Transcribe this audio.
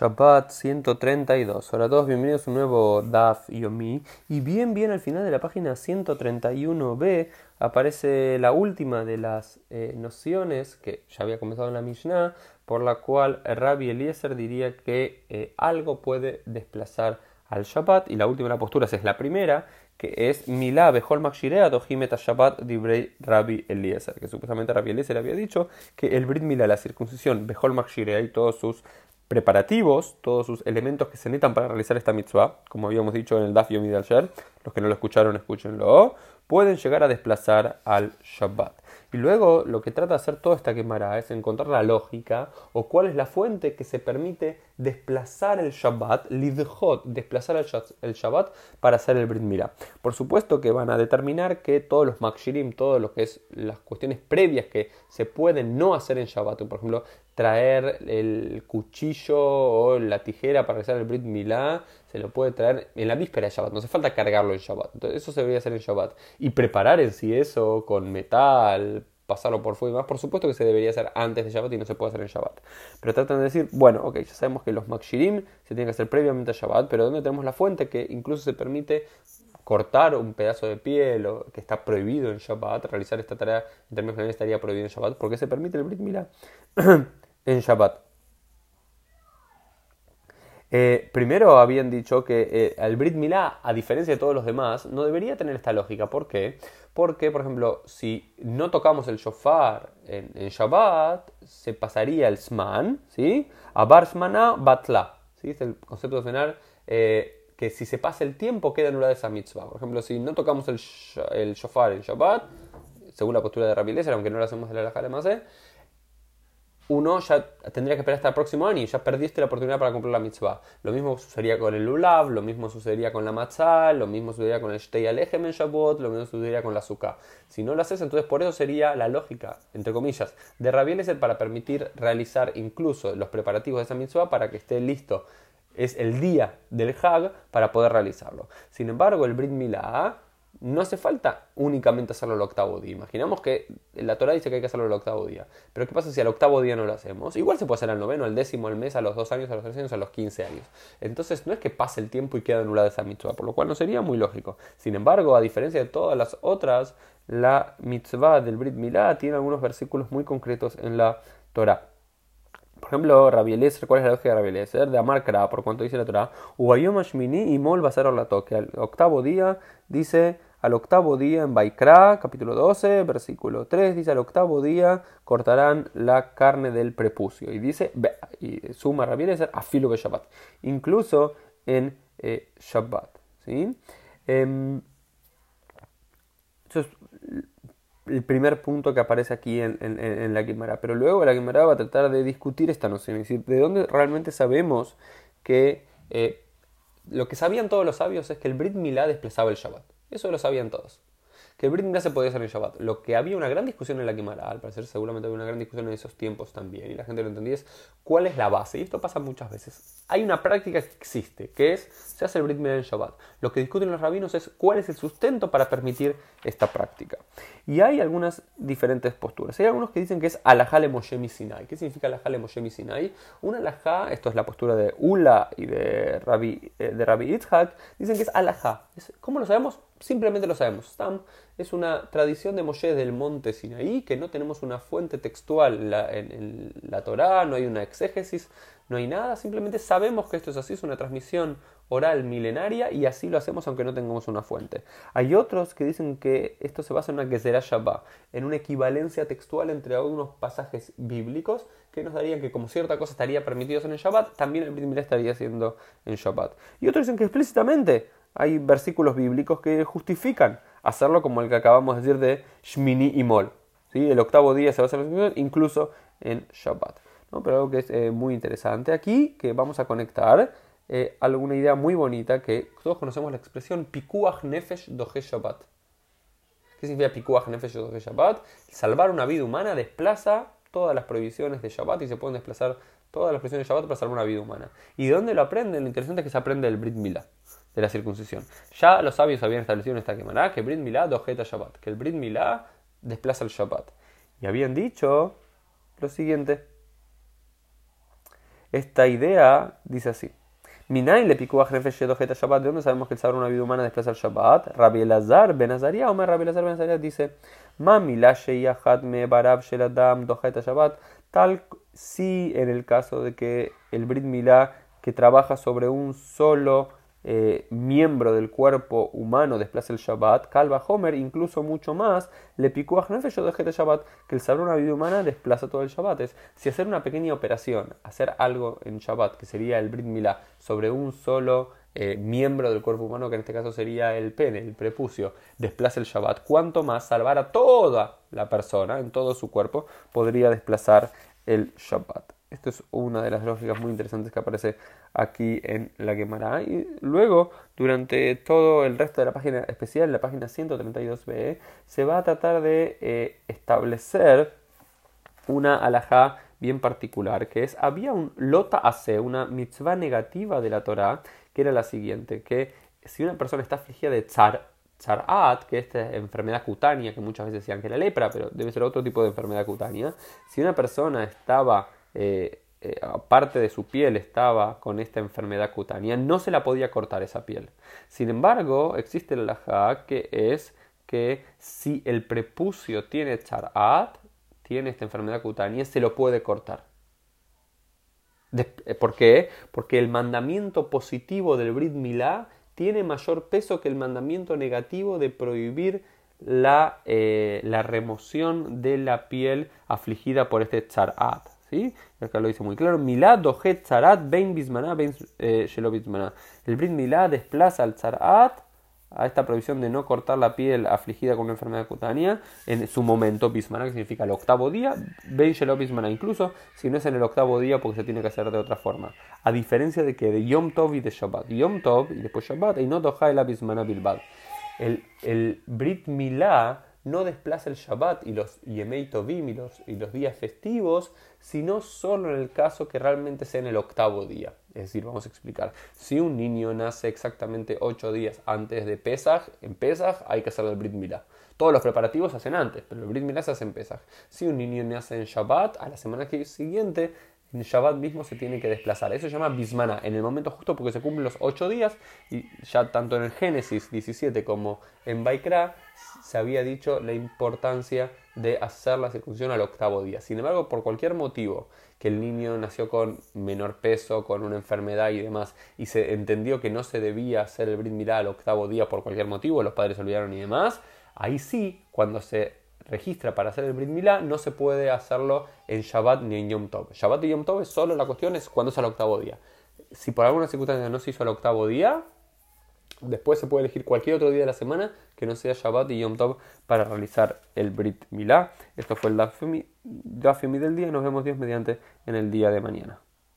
Shabbat 132. Hola a todos, bienvenidos a un nuevo Daf Yomi. Y bien, bien al final de la página 131b aparece la última de las eh, nociones que ya había comenzado en la Mishnah, por la cual Rabbi Eliezer diría que eh, algo puede desplazar al Shabbat. Y la última de las posturas es la primera, que es Milá Bejol Makshirea Dohimet Shabbat Dibrei Rabbi Eliezer, que supuestamente Rabbi Eliezer había dicho que el Brit Milá, la circuncisión, Bejol Makshirea y todos sus preparativos, todos sus elementos que se necesitan para realizar esta mitzvah, como habíamos dicho en el Daf Yomi de ayer, los que no lo escucharon, escúchenlo, pueden llegar a desplazar al Shabbat. Y luego lo que trata de hacer toda esta quemara es encontrar la lógica o cuál es la fuente que se permite desplazar el Shabbat, lidhot, desplazar el Shabbat para hacer el Brit Mira. Por supuesto que van a determinar que todos los makshirim, todo lo que es las cuestiones previas que se pueden no hacer en Shabbat, por ejemplo, traer el cuchillo o la tijera para realizar el Brit Milá, se lo puede traer en la víspera de Shabbat, no hace falta cargarlo en Shabbat. Entonces eso se debería hacer en Shabbat. Y preparar en sí eso con metal, pasarlo por fuego y más, por supuesto que se debería hacer antes de Shabbat y no se puede hacer en Shabbat. Pero tratan de decir, bueno, ok, ya sabemos que los Makshirim se tienen que hacer previamente a Shabbat, pero ¿dónde tenemos la fuente que incluso se permite cortar un pedazo de piel o que está prohibido en Shabbat, realizar esta tarea en términos generales estaría prohibido en Shabbat, porque se permite el Brit en Shabbat? Eh, primero habían dicho que eh, el Brit Milá, a diferencia de todos los demás, no debería tener esta lógica. ¿Por qué? Porque, por ejemplo, si no tocamos el shofar en, Shabbat, se pasaría el Sman, ¿sí? A Bar Batla, ¿sí? Es el concepto final eh, que si se pasa el tiempo queda anulada esa mitzvah. Por ejemplo, si no tocamos el, shofar en Shabbat, según la postura de Rabbi aunque no lo hacemos en la de uno ya tendría que esperar hasta el próximo año y ya perdiste la oportunidad para cumplir la mitzvah. Lo mismo sucedería con el lulav, lo mismo sucedería con la matzah, lo mismo sucedería con el shtei alejem en Shabbat, lo mismo sucedería con la sukkah. Si no lo haces, entonces por eso sería la lógica, entre comillas, de Rabbi para permitir realizar incluso los preparativos de esa mitzvah para que esté listo. Es el día del Hag para poder realizarlo. Sin embargo, el Brit Milah no hace falta únicamente hacerlo el octavo día. Imaginamos que la Torah dice que hay que hacerlo el octavo día. Pero ¿qué pasa si al octavo día no lo hacemos? Igual se puede hacer al noveno, al décimo, al mes, a los dos años, a los tres años, a los quince años. Entonces no es que pase el tiempo y quede anulada esa mitzvah, por lo cual no sería muy lógico. Sin embargo, a diferencia de todas las otras, la mitzvah del Brit Milá tiene algunos versículos muy concretos en la Torah. Ejemplo, Rabbi Eliezer, ¿cuál es la lógica de Rabbi Eliezer? De Amar por cuanto dice la Torah, Ubayom y Mol va a toque. Al octavo día dice al octavo día en Baikra, capítulo 12, versículo 3, dice al octavo día cortarán la carne del prepucio. Y dice, y suma Rabbi a filo de Shabbat. Incluso en eh, Shabbat. ¿sí? Eh, eso es el primer punto que aparece aquí en, la Guimara. Pero luego la Guimara va a tratar de discutir esta noción, es decir, de dónde realmente sabemos que eh, lo que sabían todos los sabios es que el Brit Milá desplazaba el Shabbat. Eso lo sabían todos. Que el Brit Milá se podía hacer en Shabbat. Lo que había una gran discusión en la Kimara, al parecer seguramente había una gran discusión en esos tiempos también, y la gente lo entendía, es cuál es la base. Y esto pasa muchas veces. Hay una práctica que existe, que es, se hace el Brit Milá en Shabbat. Lo que discuten los rabinos es cuál es el sustento para permitir esta práctica. Y hay algunas diferentes posturas. Hay algunos que dicen que es alajale Moshe Sinai. ¿Qué significa alajale Moshe Sinai? Una alajá, esto es la postura de Ula y de Rabbi, eh, de Rabbi Itzhak, dicen que es alajá. ¿Cómo lo sabemos? Simplemente lo sabemos. Stam es una tradición de Moshe del monte Sinaí, que no tenemos una fuente textual en, la Torá, no hay una exégesis, no hay nada, simplemente sabemos que esto es así, es una transmisión oral milenaria y así lo hacemos aunque no tengamos una fuente. Hay otros que dicen que esto se basa en una Gezerah Shabbat, en una equivalencia textual entre algunos pasajes bíblicos que nos darían que como cierta cosa estaría permitido en el Shabbat, también el Brit estaría siendo en Shabbat. Y otros dicen que explícitamente hay versículos bíblicos que justifican hacerlo como el que acabamos de decir de Shmini y Mol. ¿sí? El octavo día se va a hacer incluso en Shabbat. ¿no? Pero algo que es eh, muy interesante aquí, que vamos a conectar eh, alguna idea muy bonita que todos conocemos la expresión Pikuach Nefesh Doge Shabbat. ¿Qué significa Pikuach Nefesh Doge Shabbat? Salvar una vida humana desplaza todas las prohibiciones de Shabbat y se pueden desplazar todas las prohibiciones de Shabbat para salvar una vida humana. ¿Y de dónde lo aprenden? Lo interesante es que se aprende del Brit Milah de la circuncisión. Ya los sabios habían establecido en esta quemará que Brit Milá dojeta Shabbat, que el Brit Milá desplaza el Shabbat. Y habían dicho lo siguiente. Esta idea dice así. Minain le picó a Shabbat. ¿De dónde sabemos que el saber una vida humana desplaza el Shabbat? Rabbi Elazar Ben Azaria, Omer Rabbi Elazar Ben Azaria dice: Mami la me barab sheladam Shabbat. Tal si en el caso de que el Brit Milá que trabaja sobre un solo eh, miembro del cuerpo humano desplaza el Shabbat, Calva Homer, incluso mucho más, le picó a Hnefesh o de Shabbat, que el saber una vida humana desplaza todo el Shabbat. Es, si hacer una pequeña operación, hacer algo en Shabbat, que sería el Brit Milá, sobre un solo eh, miembro del cuerpo humano, que en este caso sería el pene, el prepucio, desplaza el Shabbat, cuanto más salvar a toda la persona, en todo su cuerpo, podría desplazar el Shabbat. Esto es una de las lógicas muy interesantes que aparece aquí en la Gemara. Y luego, durante todo el resto de la página especial, la página 132b, se va a tratar de eh, establecer una alajá bien particular, que es, había un lota hace, una mitzvah negativa de la Torah, que era la siguiente, que si una persona está afligida de tzar, Tzar'at, que es esta enfermedad cutánea, que muchas veces decían que era lepra, pero debe ser otro tipo de enfermedad cutánea, si una persona estaba eh, eh, aparte de su piel estaba con esta enfermedad cutánea, no se la podía cortar esa piel. Sin embargo, existe la laja que es que si el prepucio tiene char'at, tiene esta enfermedad cutánea, se lo puede cortar. Eh, ¿Por qué? Porque el mandamiento positivo del Brit Milá tiene mayor peso que el mandamiento negativo de prohibir la, la remoción de la piel afligida por este char'at. ¿Sí? Acá lo dice muy claro. Milá dojet zarat ben bismaná ben eh, El Brit Milá desplaza al zarat a esta prohibición de no cortar la piel afligida con una enfermedad cutánea en su momento bismaná, que significa el octavo día, ben shelo bismaná, incluso si no es en el octavo día porque se tiene que hacer de otra forma. A diferencia de que de Yom Tov y de Shabbat. Yom Tov y después Shabbat y no doja el bismaná bilbad. El, el Brit Milá no desplaza el Shabbat y los Yemei Tovim y los, días festivos, sino solo en el caso que realmente sea en el octavo día. Es decir, vamos a explicar. Si un niño nace exactamente ocho días antes de Pesach, en Pesach hay que hacer el Brit Milá. Todos los preparativos se hacen antes, pero el Brit Milá se hace en Pesach. Si un niño nace en Shabbat, a la semana siguiente Shabbat mismo se tiene que desplazar. Eso se llama Bismana, en el momento justo porque se cumplen los ocho días y ya tanto en el Génesis 17 como en Baikra se había dicho la importancia de hacer la circuncisión al octavo día. Sin embargo, por cualquier motivo, que el niño nació con menor peso, con una enfermedad y demás, y se entendió que no se debía hacer el Brit al octavo día por cualquier motivo, los padres se olvidaron y demás, ahí sí, cuando se registra para hacer el Brit Milá, no se puede hacerlo en Shabbat ni en Yom Tov. Shabbat y Yom Tov es solo la cuestión es cuando es al octavo día. Si por alguna circunstancia no se hizo al octavo día, después se puede elegir cualquier otro día de la semana que no sea Shabbat y Yom Tov para realizar el Brit Milá. Esto fue el Dafimi del día nos vemos Dios mediante en el día de mañana.